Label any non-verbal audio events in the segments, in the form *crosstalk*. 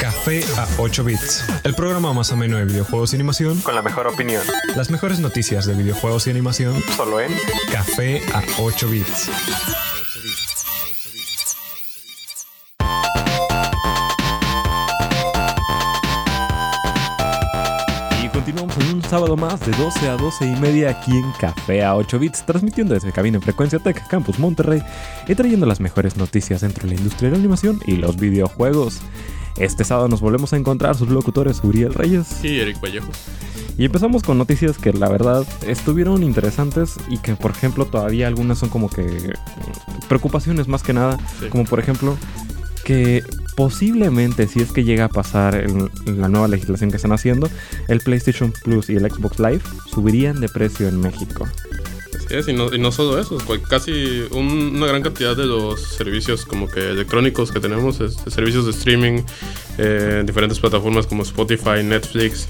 Café a 8 bits, el programa más ameno de videojuegos y animación con la mejor opinión. Las mejores noticias de videojuegos y animación Solo en Café a 8 bits. Sábado más de 12 a 12 y media aquí en Café a 8 bits, transmitiendo desde cabina en Frecuencia Tech Campus Monterrey y trayendo las mejores noticias dentro de la industria de la animación y los videojuegos. Este sábado nos volvemos a encontrar sus locutores Uriel Reyes Y Eric Vallejo. y empezamos con noticias que la verdad estuvieron interesantes y que por ejemplo todavía algunas son como que preocupaciones más que nada, Sí. como por ejemplo que posiblemente si es que llega a pasar en, la nueva legislación que están haciendo, el PlayStation Plus y el Xbox Live subirían de precio en México. Así es, y no, solo eso, casi un- una gran cantidad de los servicios como que electrónicos que tenemos, servicios de streaming eh, en diferentes plataformas como Spotify, Netflix,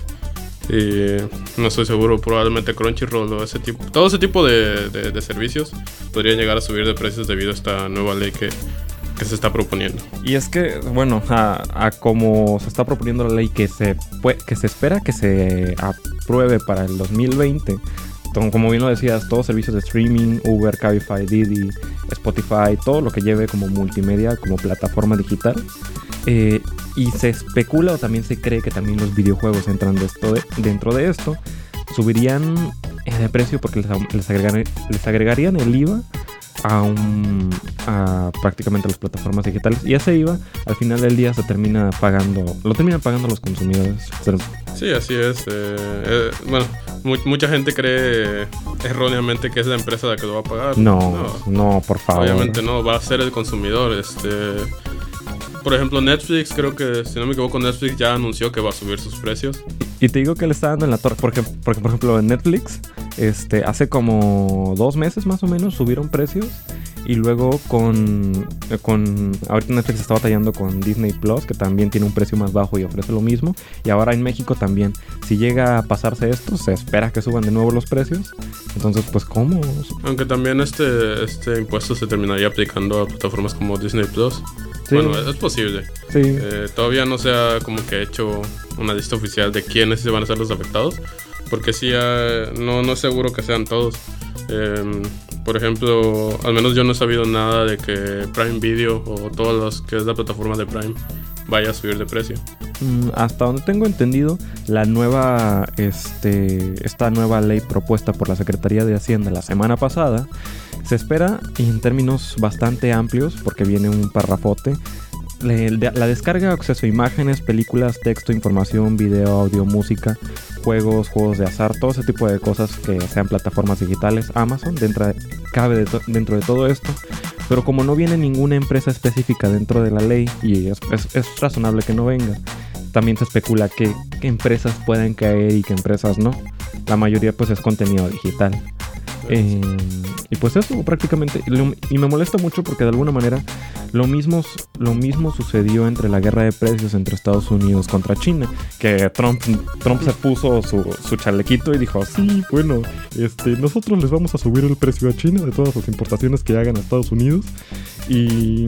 y no estoy seguro, probablemente Crunchyroll o ese tipo, todo ese tipo de servicios podrían llegar a subir de precios debido a esta nueva ley que, que se está proponiendo. Y es que, bueno, a, como se está proponiendo la ley que se, pue- que se espera que se apruebe para el 2020, to- como bien lo decías, todos servicios de streaming, Uber, Cabify, Didi, Spotify, todo lo que lleve como multimedia, como plataforma digital. eh, y se especula o también se cree que también los videojuegos entran esto de- dentro de esto, subirían eh, de precio porque les, les les agregarían el IVA a, un, a prácticamente las plataformas digitales. Y ese IVA al final del día se termina pagando, lo terminan pagando los consumidores. Sí, así es. eh, eh, bueno, mu- mucha gente cree erróneamente que es la empresa la que lo va a pagar. no, no, por favor. Obviamente no, va a ser el consumidor. Este, por ejemplo, Netflix, creo que si no me equivoco, Netflix ya anunció que va a subir sus precios. Y te digo que le está dando en la torre, porque, porque por ejemplo en Netflix, este, hace como dos meses más o menos subieron precios. Y luego con, eh, con, ahorita Netflix está batallando con Disney Plus, que también tiene un precio más bajo y ofrece lo mismo. Y ahora en México también, si llega a pasarse esto, se espera que suban de nuevo los precios. Entonces, pues, ¿cómo? Aunque también este, este impuesto se terminaría aplicando a plataformas como Disney Plus. Sí. Bueno, es posible. Sí, Eh, todavía no se ha como que hecho una lista oficial de quiénes se van a ser los afectados. Porque sí, ah, no, no es seguro que sean todos. Em, por ejemplo, al menos yo no he sabido nada de que Prime Video o todas las que es la plataforma de Prime vaya a subir de precio. Mm, hasta donde tengo entendido, la nueva, este, esta nueva ley propuesta por la Secretaría de Hacienda la semana pasada, se espera y en términos bastante amplios, porque viene un parrafote, la descarga, acceso a imágenes, películas, texto, información, video, audio, música, juegos, juegos de azar, todo ese tipo de cosas que sean plataformas digitales, Amazon, dentro de- cabe dentro de todo esto. Pero como no viene ninguna empresa específica dentro de la ley, y es razonable que no venga, también se especula que, que empresas pueden caer y que empresas no. La mayoría pues es contenido digital. Eh, y pues eso prácticamente. Y me molesta mucho porque de alguna manera lo mismo, lo mismo sucedió entre la guerra de precios entre Estados Unidos contra China. Que Trump, Trump se puso su, su chalequito y dijo, sí, bueno, este, nosotros les vamos a subir el precio a China de todas las importaciones que hagan a Estados Unidos. Y,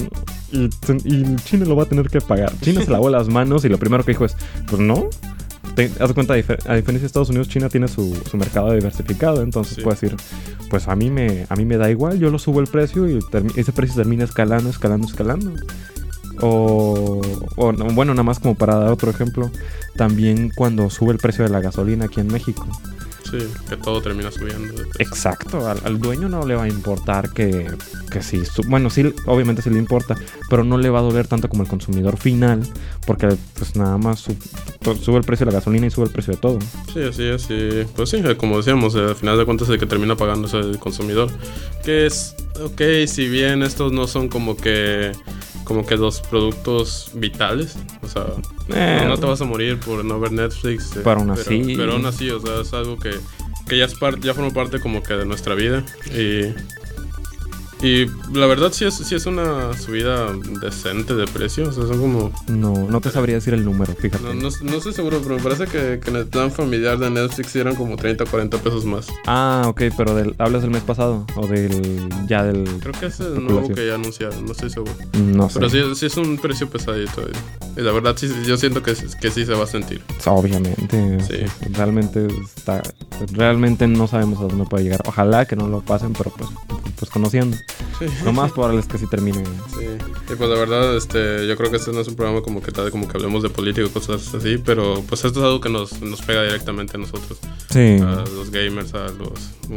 y China lo va a tener que pagar. China se lavó las manos y lo primero que dijo es, pues no. Te, haz cuenta, a difer- a diferencia de Estados Unidos, China tiene su, su mercado diversificado, entonces Sí. puede decir, pues a mí me a mí me da igual, yo lo subo el precio y ese precio termina escalando, escalando, escalando. O, o no, bueno, nada más como para dar otro ejemplo, también cuando sube el precio de la gasolina aquí en México. Sí, que todo termina subiendo. Exacto, al, al dueño no le va a importar que, que sí, su- bueno, sí, obviamente sí le importa, pero no le va a doler tanto como el consumidor final, porque pues nada más su- sube el precio de la gasolina y sube el precio de todo. Sí, así es. Y pues sí, como decíamos, eh, al final de cuentas el que termina pagando es el consumidor. Que es, ok, si bien estos no son como que como que los productos vitales, o sea, Eh, no, no te vas a morir por no ver Netflix. eh, Pero aún así- Pero, aún así, o sea, es algo que, que ya, es ya forma parte como que de nuestra vida. Y, y la verdad sí es, sí es una subida decente de precio. O sea, son como... No, no te sabría decir el número, fíjate. No, no, no estoy seguro, pero me parece que, que en el plan familiar de Netflix eran como 30 o 40 pesos más. Ah, ok, pero del, ¿hablas del mes pasado? ¿O del ya del...? Creo que es el nuevo que ya anunciaron, no estoy seguro. No sé. Pero sí, sí es un precio pesadito. Y la verdad, sí, yo siento que, que sí se va a sentir. Obviamente. Sí. Realmente está. Realmente no sabemos a dónde puede llegar. Ojalá que no lo pasen, pero pues, pues conociendo. Sí. Lo más probable es que sí termine. Sí, y pues la verdad, este, yo creo que este no es un programa como que tal, como que hablemos de política o cosas así, pero pues esto es algo que nos, nos pega directamente a nosotros, Sí. a los gamers, a los,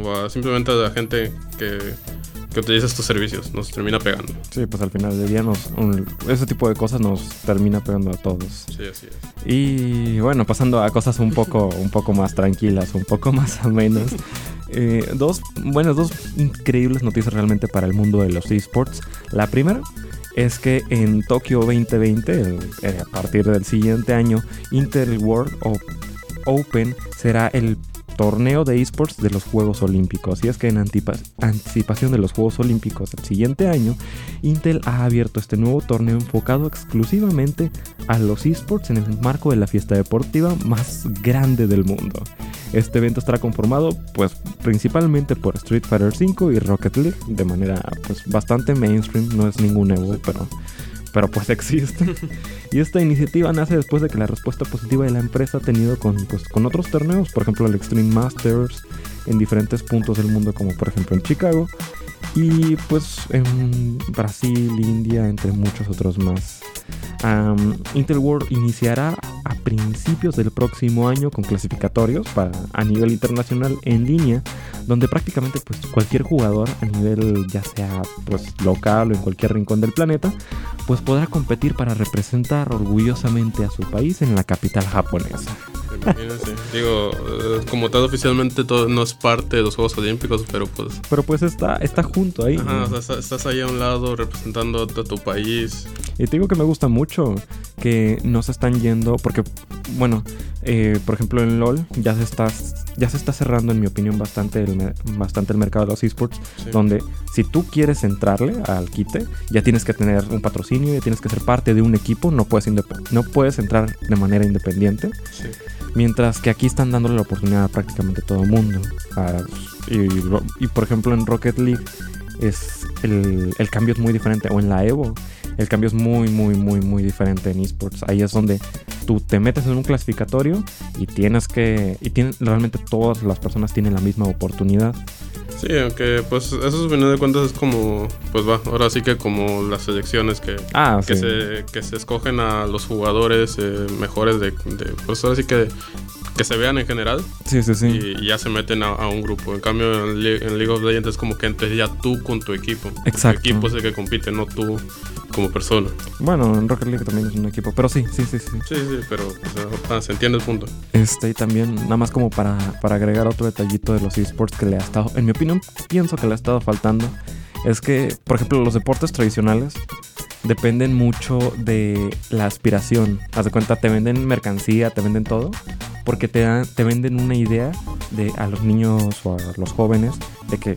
o a simplemente a la gente que, que utiliza estos servicios, nos termina pegando. Sí, pues al final del día nos, un- ese tipo de cosas nos termina pegando a todos. Sí, así es. Y bueno, pasando a cosas un poco, un poco más tranquilas, un poco más amenas. *laughs* Eh, dos, bueno, dos increíbles noticias realmente para el mundo de los esports. La primera es que en Tokio 2020, el- eh, a partir del siguiente año, Intel World Open será el torneo de esports de los Juegos Olímpicos. Y es que en anticipación de los Juegos Olímpicos del siguiente año, Intel ha abierto este nuevo torneo enfocado exclusivamente a los esports en el marco de la fiesta deportiva más grande del mundo. Este evento estará conformado pues principalmente por Street Fighter V y Rocket League de manera pues bastante mainstream, no es ningún Evo, pero pero pues existe. y esta iniciativa nace después de que la respuesta positiva de la empresa ha tenido con, pues, con otros torneos, por ejemplo el Extreme Masters en diferentes puntos del mundo, como por ejemplo en Chicago, y pues en Brasil, India, entre muchos otros más. Am, Intel World iniciará a principios del próximo año con clasificatorios para, a nivel internacional en línea, donde prácticamente pues, cualquier jugador a nivel ya sea pues, local o en cualquier rincón del planeta, pues podrá competir para representar orgullosamente a su país en la capital japonesa. Imagínense. Digo, eh, como tal oficialmente todo no es parte de los Juegos Olímpicos, pero pues... Pero pues está, está junto ahí. Ajá, o sea, estás- estás ahí a un lado representando a tu país. Y te digo que me gusta mucho que no se están yendo, porque, bueno, eh, por ejemplo en LOL ya se está, ya se está cerrando, en mi opinión, bastante el, bastante el mercado de los esports, Sí. donde si tú quieres entrarle al quite, ya tienes que tener un patrocinio, ya tienes que ser parte de un equipo, no puedes, no puedes entrar de manera independiente. Sí. Mientras que aquí están dándole la oportunidad a prácticamente todo el mundo. A- y, y, por ejemplo en Rocket League es el, el cambio es muy diferente. O en la Evo, el cambio es muy, muy, muy, muy diferente en esports. Ahí es donde tú te metes en un clasificatorio y tienes que... Y tienen, realmente todas las personas tienen la misma oportunidad. Sí, aunque pues eso al final de cuentas es como, pues va, ahora sí que como las selecciones que, Ah, que, sí. se, que se escogen a los jugadores eh, mejores de, de- pues ahora sí que, que se vean en general Sí, sí, sí. y, y ya se meten a, a un grupo. En cambio en, Le- en League of Legends es como que entres ya tú con tu equipo. Exacto. Tu equipo es el que compite, no tú como persona. Bueno, en Rocket League también es un equipo. Pero sí, sí, sí, sí. Sí, sí, pero pues, ah, se entiende el punto. Este, y también, nada más como para, para agregar otro detallito de los esports que le ha estado, en mi opinión, pienso que le ha estado faltando, es que, por ejemplo, los deportes tradicionales dependen mucho de la aspiración. Haz de cuenta, te venden mercancía, te venden todo, porque te, dan, te venden una idea de a los niños o a los jóvenes de que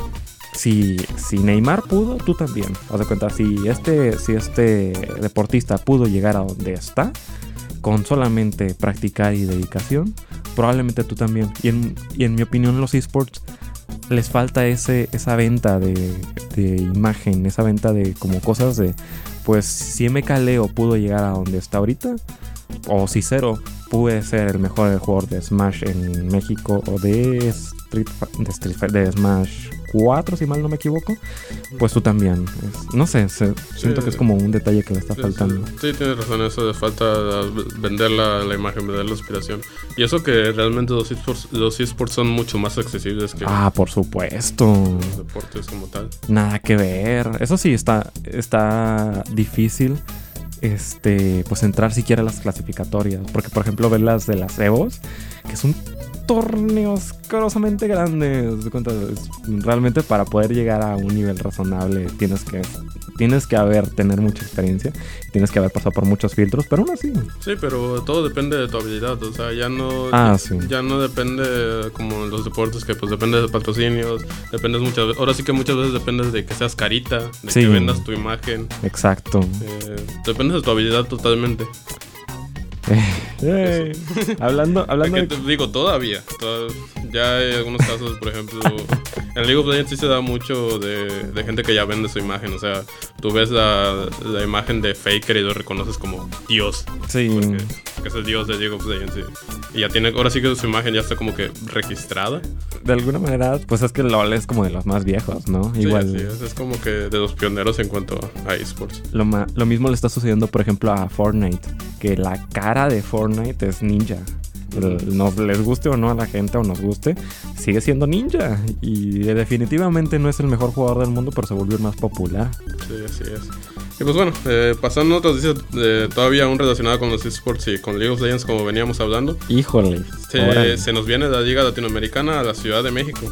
si, si Neymar pudo, tú también. Haz de cuenta, si este, si este deportista pudo llegar a donde está, con solamente practicar y dedicación, probablemente tú también. Y en, y en mi opinión, los esports les falta ese, esa venta de, de imagen, esa venta de como cosas de, pues si MK Leo pudo llegar a donde está ahorita, o si Zero puede ser el mejor jugador de Smash en México o de Street, de, Street de Smash 4, si mal no me equivoco, pues tú también. Es- no sé, se- siento que es como un detalle que le está Sí, faltando. Sí, sí, tienes razón, eso de falta vender la, la imagen, vender la inspiración. Y eso que realmente los esports, los esports son mucho más accesibles que Ah, por supuesto. los deportes como tal. Nada que ver. Eso sí está, está difícil. Este, pues entrar siquiera a las clasificatorias. Porque, por ejemplo, ver las de las Evos, que son torneos asquerosamente grandes. realmente para poder llegar a un nivel razonable tienes que, tienes que haber, tener mucha experiencia. Tienes que haber pasado por muchos filtros, pero aún así. Sí, pero todo depende de tu habilidad, o sea, ya no Ah, sí. ya no depende como en los deportes que pues depende de patrocinios, dependes muchas veces, ahora sí que muchas veces dependes de que seas carita, de Sí. que vendas tu imagen, Exacto. eh, dependes de tu habilidad totalmente. *laughs* *laughs* Hablando, hablando Que de te digo todavía, toda- ya hay algunos casos, por ejemplo, en League of Legends sí se da mucho de, de gente que ya vende su imagen. O sea, tú ves la, la imagen de Faker y lo reconoces como Dios. Sí. Porque, porque es el Dios de League of Legends. sí. Y ya tiene, ahora sí que su imagen ya está como que registrada. De alguna manera, pues es que LOL es como de los más viejos, ¿no? Sí, Igual. así es, es como que de los pioneros en cuanto a esports. Lo, ma- lo mismo le está sucediendo, por ejemplo, a Fortnite. Que la cara de Fortnite es ninja. Nos les guste o no a la gente o nos guste, sigue siendo ninja. Y definitivamente no es el mejor jugador del mundo, pero se volvió el más popular. Sí, así es. Y pues bueno, eh, pasando a otras noticias eh, todavía aún relacionadas con los esports y con League of Legends como veníamos hablando. Híjole. Se, se nos viene la Liga Latinoamericana a la Ciudad de México.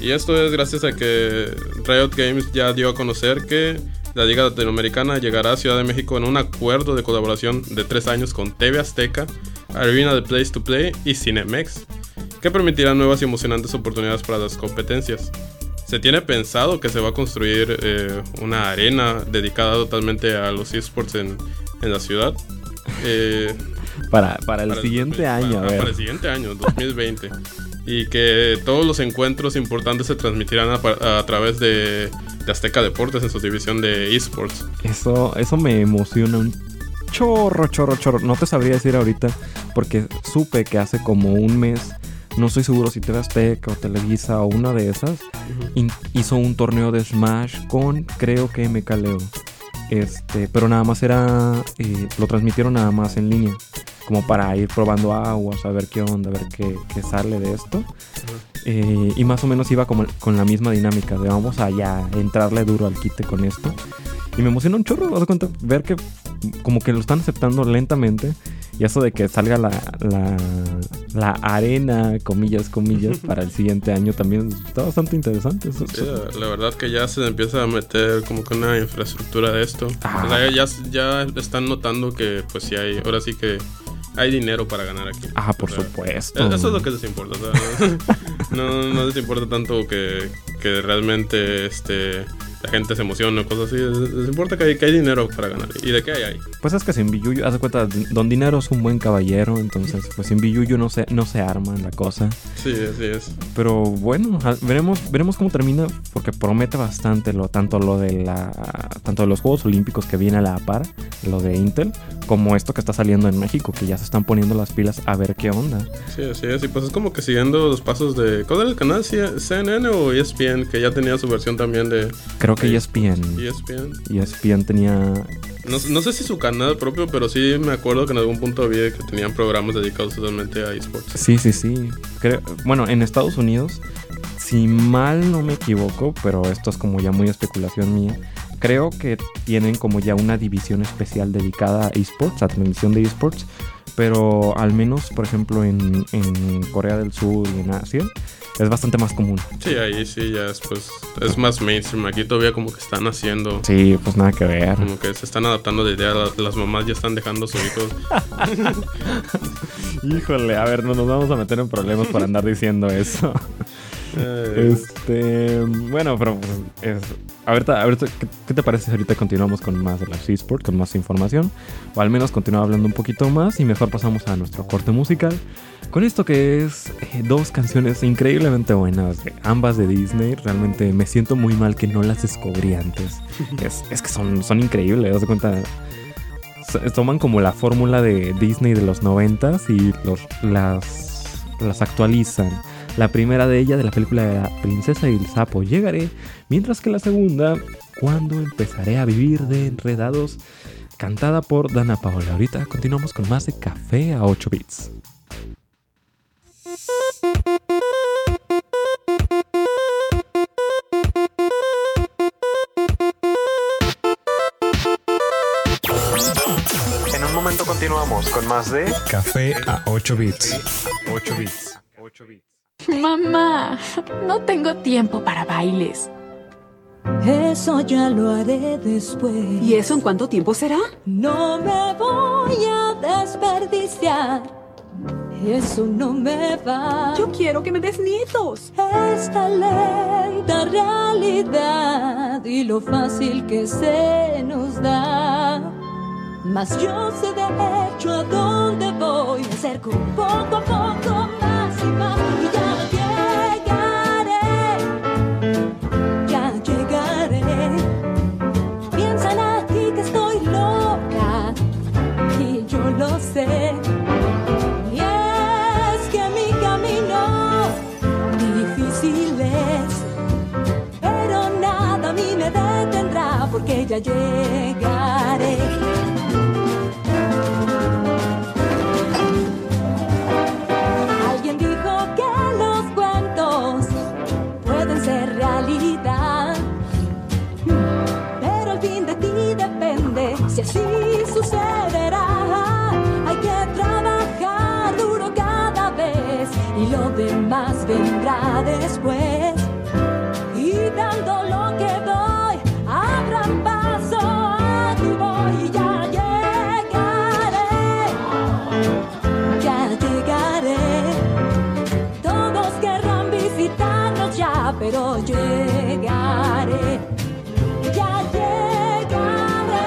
Y esto es gracias a que Riot Games ya dio a conocer que la Liga Latinoamericana llegará a Ciudad de México en un acuerdo de colaboración de tres años con TV Azteca, Arena de Place to Play y Cinemex, que permitirá nuevas y emocionantes oportunidades para las competencias. Se tiene pensado que se va a construir eh, una arena dedicada totalmente a los esports en, en la ciudad. *laughs* Eh, Para, para el para siguiente año, a para, ver. para el siguiente año, 2020. y que todos los encuentros importantes se transmitirán a través de, de Azteca Deportes en su división de esports. Eso, eso me emociona un chorro, chorro, chorro. No te sabría decir ahorita porque supe que hace como un mes, no estoy seguro si TV Azteca o Televisa o una de esas, in- hizo un torneo de Smash con, creo que MKLeo. Este, pero nada más era, eh, lo transmitieron nada más en línea, como para ir probando aguas, a ver qué onda, a ver qué, qué sale de esto. Eh, y más o menos iba como con la misma dinámica de vamos a ya entrarle duro al quite con esto. Y me emociona un chorro, de cuenta, ver que como que lo están aceptando lentamente. Y eso de que salga la, la, la arena, comillas, comillas, *laughs* para el siguiente año también está bastante interesante. Eso- Sí, eso- la, verdad que ya se empieza a meter como que una infraestructura de esto. Ah. O sea, ya, ya están notando que pues sí hay, ahora sí que hay dinero para ganar aquí. Ah, por O sea, supuesto. Eso es lo que les importa. o sea, no, no les importa tanto que, que realmente este, la gente se emocione o cosas así. Les, importa que hay, que hay dinero para ganar. ¿Y de qué hay ahí? Pues es que sin Billuyo, haz de cuenta, Don Dinero es un buen caballero, entonces pues sin Billuyo no se, no se arma la cosa. Sí, así es. Pero bueno, veremos, veremos cómo termina, porque promete bastante lo, tanto lo de la. tanto de los Juegos Olímpicos que viene a la par, lo de Intel, como esto que está saliendo en México, que ya se están poniendo las pilas a ver qué onda. Sí, así es. Y pues es como que siguiendo los pasos de. ¿Cuál era el canal? ¿CNN o ESPN? Que ya tenía su versión también de Creo que E Sí. ESPN. ESPN. ESPN tenía. No, no sé si su canal propio, pero sí me acuerdo que en algún punto vi que tenían programas dedicados totalmente a esports. Sí, sí, sí. Creo- bueno, en Estados Unidos, si mal no me equivoco, pero esto es como ya muy especulación mía, creo que tienen como ya una división especial dedicada a esports, a transmisión de esports, pero al menos, por ejemplo, en, en Corea del Sur y en Asia, es bastante más común. Sí, ahí sí ya es pues es más mainstream. Aquí todavía como que están haciendo, Sí, pues nada que ver. como que se están adaptando de idea. Las, mamás ya están dejando a sus hijos. *laughs* Híjole, a ver, no nos vamos a meter en problemas por andar diciendo eso. *laughs* Este, bueno, pero pues, es, ahorita, ahorita, ¿qué, qué te parece si ahorita continuamos con más de los esports, con más información? O al menos continuar hablando un poquito más y mejor pasamos a nuestro corte musical. Con esto que es eh, dos canciones increíblemente buenas, ambas de Disney. Realmente me siento muy mal que no las descubrí antes. *laughs* es, es que son, son increíbles, de cuenta. Toman como la fórmula de Disney de los noventas y los, las, las actualizan. La primera de ella de la película de la princesa y el sapo llegaré, mientras que la segunda, cuando empezaré a vivir de enredados, cantada por Dana Paola. Ahorita continuamos con más de Café a 8 bits. En un momento continuamos con más de Café a 8 bits. 8 bits. Mamá, no tengo tiempo para bailes. Eso ya lo haré después. ¿Y eso en cuánto tiempo será? No me voy a desperdiciar. Eso no me va. Yo quiero que me des nietos. Esta lenta realidad y lo fácil que se nos da. Mas yo sé de hecho a dónde voy. Me acerco poco a poco más y más. Ya llegaré. Llegaré. Ya llegaré.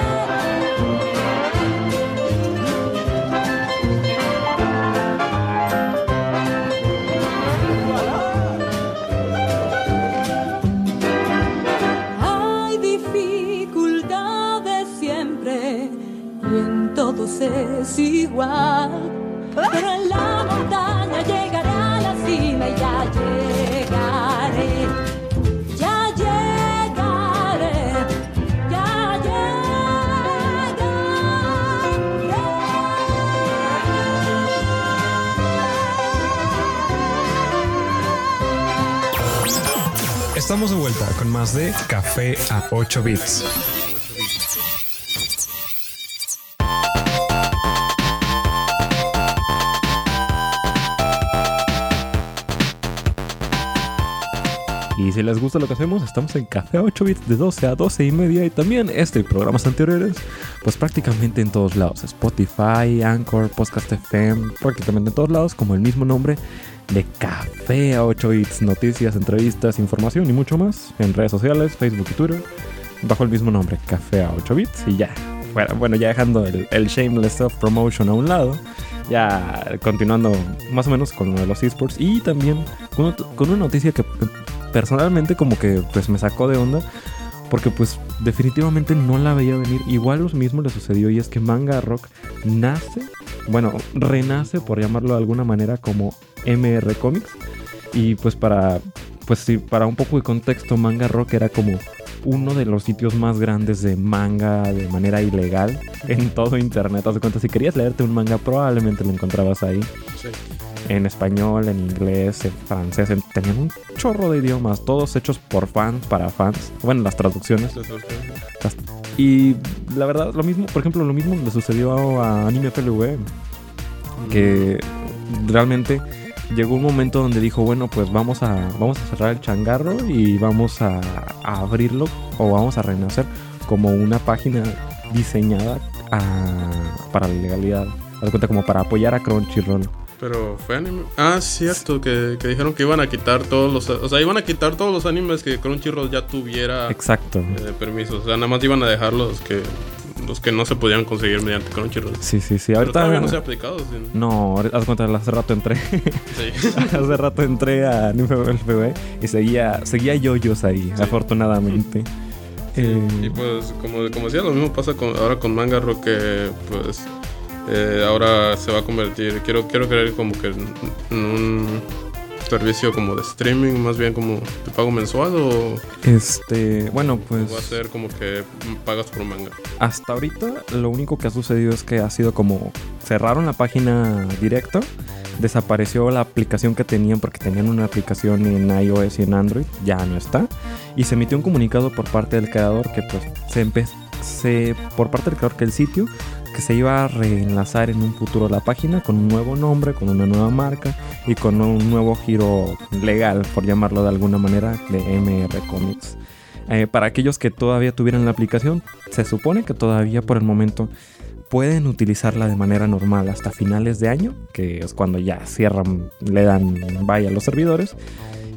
Hay dificultades siempre y en todos es igual. Pero en la montaña llegaré a la cima y ya. Estamos de vuelta con más de Café a 8 bits. Y si les gusta lo que hacemos, estamos en Café 8 bits de 12 a 12 y media y también este y programas anteriores, pues prácticamente en todos lados. Spotify, Anchor, Podcast FM, prácticamente en todos lados, como el mismo nombre de Café a 8 bits. Noticias, entrevistas, información y mucho más en redes sociales, Facebook y Twitter, bajo el mismo nombre, Café a 8 bits y ya. Bueno, ya dejando el, el shameless self-promotion a un lado ya continuando más o menos con lo de los esports y también con, con, una noticia que personalmente como que pues me sacó de onda porque pues definitivamente no la veía venir. Igual lo mismo le sucedió y es que Manga Rock nace, bueno, renace por llamarlo de alguna manera como MR Comics y pues para pues sí, para un poco de contexto Manga Rock era como uno de los sitios más grandes de manga de manera ilegal en todo internet. Haz de cuenta, si querías leerte un manga, probablemente lo encontrabas ahí. Sí. En español, en inglés, en francés. En, tenían un chorro de idiomas, todos hechos por fans, para fans. Bueno, las traducciones. Y la verdad, lo mismo, por ejemplo, lo mismo le sucedió a Anime FLV. Que realmente llegó un momento donde dijo, bueno, pues vamos a, vamos a cerrar el changarro y vamos a, a abrirlo o vamos a renacer como una página diseñada a, para la legalidad. Haz cuenta como para apoyar a Crunchyroll. Pero fue anime. Ah, cierto, que, que, dijeron que iban a quitar todos los. O sea, iban a quitar todos los animes que Crunchyroll ya tuviera. Exacto. Eh, permiso. O sea, nada más iban a dejar los que. Los que no se podían conseguir mediante Crunchyroll. Sí, sí, sí. Ahorita. Pero todavía no se ha aplicado. ¿sí? No, haz cuenta, hace rato entré. Sí. *laughs* hace rato entré a NFB y seguía, seguía yoyos ahí, sí. afortunadamente. Sí, eh, y pues, como, como decía, lo mismo pasa con, ahora con Manga Rock, que pues eh, ahora se va a convertir, quiero, quiero creer como que en un servicio como de streaming, más bien como de pago mensual o... Este, bueno, pues... Va a ser como que pagas por manga. Hasta ahorita lo único que ha sucedido es que ha sido como cerraron la página directa, desapareció la aplicación que tenían porque tenían una aplicación en iOS y en Android, ya no está, y se emitió un comunicado por parte del creador que pues se empezó, por parte del creador que el sitio que se iba a reenlazar en un futuro la página con un nuevo nombre, con una nueva marca y con un nuevo giro legal, por llamarlo de alguna manera, de MR Comics. Eh, para aquellos que todavía tuvieran la aplicación, se supone que todavía por el momento pueden utilizarla de manera normal hasta finales de año, que es cuando ya cierran, le dan vaya a los servidores.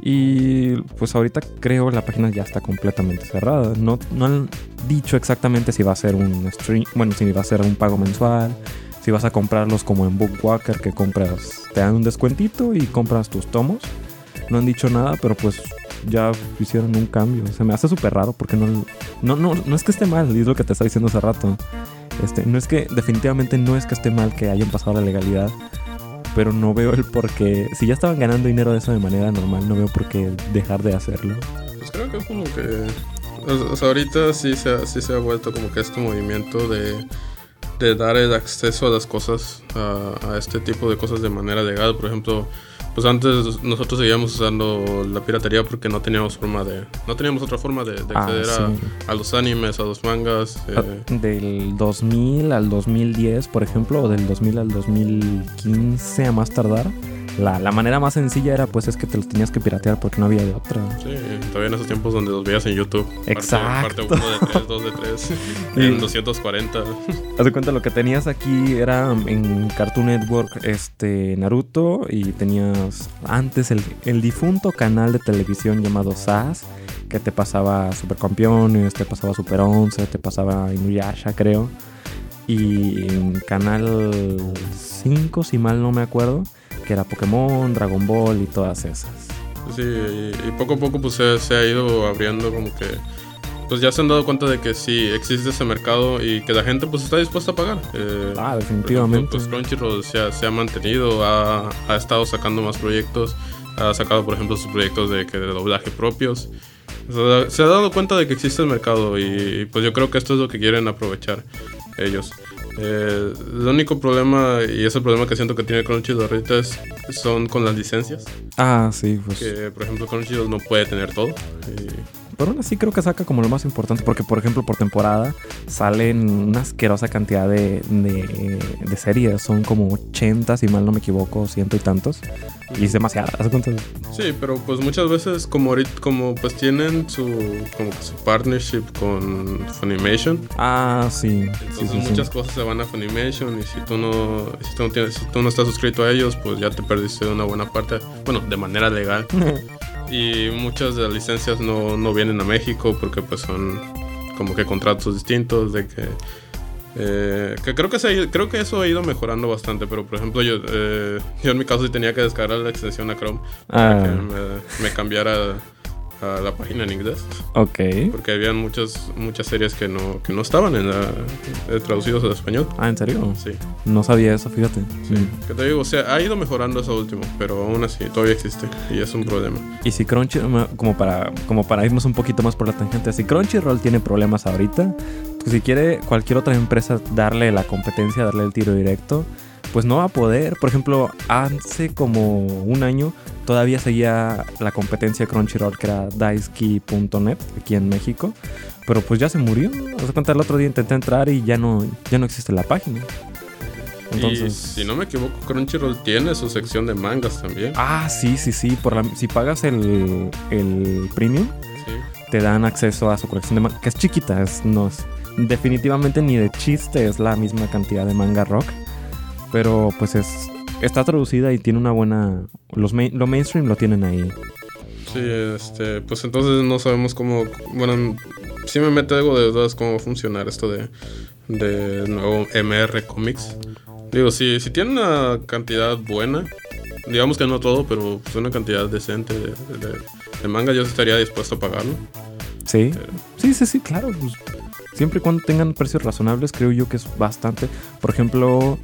Y pues ahorita creo la página ya está completamente cerrada. No, no han dicho exactamente si va a ser un stream, bueno, si va a ser un pago mensual, si vas a comprarlos como en Bookwalker que compras, te dan un descuentito y compras tus tomos. No han dicho nada, pero pues ya hicieron un cambio. Se me hace súper raro porque no, no, no, no es que esté mal, es lo que te estaba diciendo hace rato. Este, no es que, definitivamente no es que esté mal que hayan pasado la legalidad, pero no veo el por qué. Si ya estaban ganando dinero de eso de manera normal, no veo por qué dejar de hacerlo. Pues creo que es como que. Ahorita sí se, ha, sí se ha vuelto como que este movimiento de, de dar el acceso a las cosas, a este tipo de cosas de manera legal. Por ejemplo, pues antes nosotros seguíamos usando la piratería porque no teníamos forma de no teníamos otra forma de, de Ah, acceder sí. a, a los animes a los mangas eh, Ah, Del 2000 al 2010, por ejemplo, o del 2000 al 2015 a más tardar. La, la manera más sencilla era pues es que te los tenías que piratear porque no había de otra. sí todavía en esos tiempos donde los veías en YouTube Exacto. parte 1 de 3 2 de 3 Y- en 240 Haz de cuenta, lo que tenías aquí era en Cartoon Network este Naruto y tenías antes el, el difunto canal de televisión llamado SAS que te pasaba Supercampeones, te pasaba Super 11, te pasaba Inuyasha creo. Y en Canal 5, si mal no me acuerdo, que era Pokémon, Dragon Ball y todas esas. Sí, y, y poco a poco pues se, se ha ido abriendo como que pues ya se han dado cuenta de que sí existe ese mercado y que la gente pues está dispuesta a pagar. Eh, Ah, por ejemplo, definitivamente. pues Crunchyroll se ha, se ha mantenido, ha, ha estado sacando más proyectos, ha sacado por ejemplo sus proyectos de, que de doblaje propios. O sea, se ha dado cuenta de que existe el mercado y, y, pues yo creo que esto es lo que quieren aprovechar ellos. Eh, el único problema, y es el problema que siento que tiene Crunchyroll ahorita, es, son con las licencias. Ah, sí, pues. Que por ejemplo Crunchyroll no puede tener todo. Y- Pero aún así creo que saca como lo más importante, porque por ejemplo por temporada salen una asquerosa cantidad de, de, de series, son como 80 si mal no me equivoco, ciento y tantos, y es demasiado. ¿haz de cuenta? Sí, pero pues muchas veces como ahorita, como pues tienen su como su partnership con Funimation, Ah, sí. sí, entonces sí, sí. muchas cosas se van a Funimation y si tú no si tú no tienes si tú no estás suscrito a ellos, pues ya te perdiste una buena parte, bueno, de manera legal. *laughs* y muchas de las licencias no, no vienen a México porque pues son como que contratos distintos de que eh, que creo que se creo que eso ha ido mejorando bastante pero por ejemplo yo eh, yo en mi caso sí tenía que descargar la extensión a Chrome para que Ah, me, me cambiara a la página en inglés ok. porque habían muchas muchas series que no que no estaban en la, eh, traducidos al español Ah, ¿en serio? sí No sabía eso, fíjate. que te digo o sea ha ido mejorando eso último pero aún así todavía existe y es un problema Y si Crunchyroll, como para, como para irnos un poquito más por la tangente, si Crunchyroll tiene problemas ahorita, pues si quiere cualquier otra empresa darle la competencia, darle el tiro directo, pues no va a poder. Por ejemplo, hace como un año todavía seguía la competencia Crunchyroll, que era Daisuke.net, aquí en México, pero pues ya se murió. Sea, cuenta el otro día intenté entrar y ya no, ya no existe la página. Entonces... y si no me equivoco Crunchyroll tiene su sección de mangas también Ah, sí, sí, sí. Por la- si pagas el, el premium, sí te dan acceso a su colección de manga, que es chiquita, es, no es definitivamente ni de chiste es la misma cantidad de manga rock, pero pues es está traducida y tiene una buena los main- lo mainstream lo tienen ahí. Sí, este, pues entonces no sabemos cómo, bueno, sí me mete algo de dudas cómo va a funcionar esto de, de nuevo MR Comics. Digo, si, si tiene una cantidad buena, digamos que no todo, pero pues una cantidad decente de, de- de manga, yo estaría dispuesto a pagarlo. Sí. Pero- Sí, sí, sí, claro. pues, siempre y cuando tengan precios razonables, creo yo que es bastante. Por ejemplo,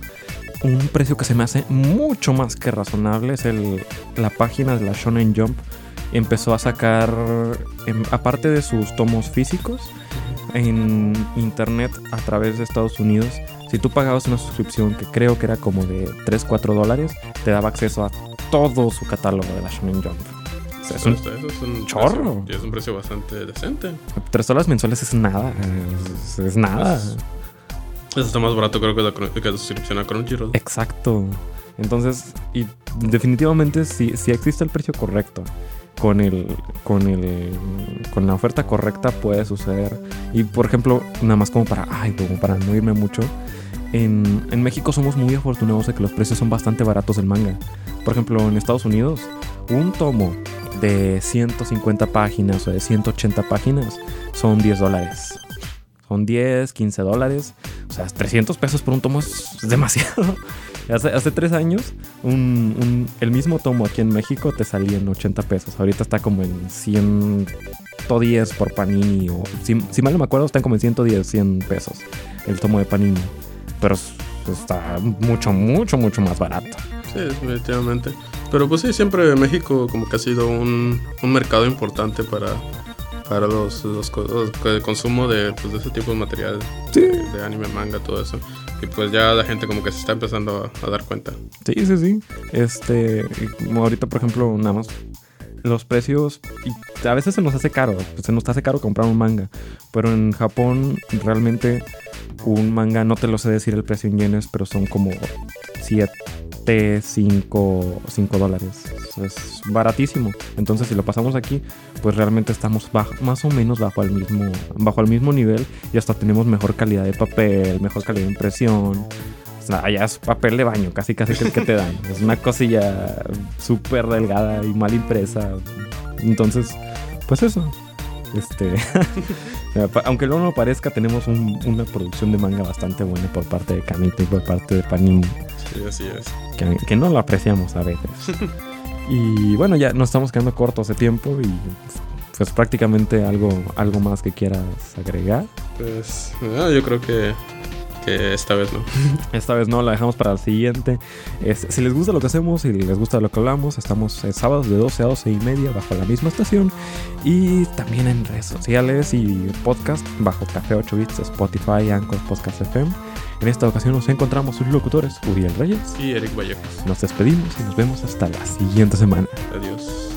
un precio que se me hace mucho más que razonable es el, la página de la Shonen Jump. Empezó a sacar, em, aparte de sus tomos físicos, en internet a través de Estados Unidos. Si tú pagabas una suscripción que creo que era como de 3, 4 dólares, te daba acceso a todo su catálogo de la Shonen Jump. O sea, es un- eso es un chorro. precio- y es un precio bastante decente. 3 dólares mensuales es nada. Es, es nada. Eso está más barato creo que la, que la suscripción a Crunchyroll. Exacto. Entonces, y definitivamente si, si existe el precio correcto, con el, con el, con la oferta correcta puede suceder. Y por ejemplo, nada más como para, ay, como para no irme mucho, en, en México somos muy afortunados de que los precios son bastante baratos del manga. Por ejemplo, en Estados Unidos, un tomo de 150 páginas o de 180 páginas son 10 dólares. Son 10, 15 dólares. O sea, 300 pesos por un tomo es demasiado. *laughs* Hace, hace tres años, un- un- el mismo tomo aquí en México te salía en 80 pesos. Ahorita está como en 110 por Panini. O, si, si mal no me acuerdo, están como en 110, 100 pesos el tomo de Panini. Pero está mucho, mucho, mucho más barato. Sí, definitivamente. Pero pues sí, siempre México como que ha sido un, un mercado importante para, para los, los, el consumo de, pues, de, ese tipo de material, de, anime, manga, todo eso. Y pues ya la gente como que se está empezando a, a dar cuenta. Sí, sí, sí. Este, como ahorita por ejemplo, nada más los precios y a veces se nos hace caro, pues, se nos hace caro comprar un manga, pero en Japón realmente un manga, no te lo sé decir el precio en yenes, pero son como 7, 5, 5 dólares. Es baratísimo. Entonces si lo pasamos aquí, pues realmente estamos más o menos bajo el, mismo, bajo el mismo nivel y hasta tenemos mejor calidad de papel, mejor calidad de impresión allá es papel de baño, casi casi que el que te dan. *laughs* Es una cosilla súper delgada y mal impresa. Entonces, pues eso. Este, *laughs* aunque luego no parezca, tenemos una producción de manga bastante buena por parte de Kamita y por parte de Panini. Sí, así es. Que, no lo apreciamos a veces. *laughs* y bueno, ya nos estamos quedando cortos de tiempo y pues prácticamente algo, algo más que quieras agregar. Pues yo creo que esta vez no. *laughs* esta vez no, la dejamos para el siguiente. si les gusta lo que hacemos y les gusta lo que hablamos, estamos sábados de 12 a 12 y media bajo la misma estación. Y también en redes sociales y podcast bajo Café 8 Bits, Spotify, Anchor, Podcast FM. En esta ocasión nos encontramos sus locutores, Uriel Reyes y Eric Vallejos. Nos despedimos y nos vemos hasta la siguiente semana. Adiós.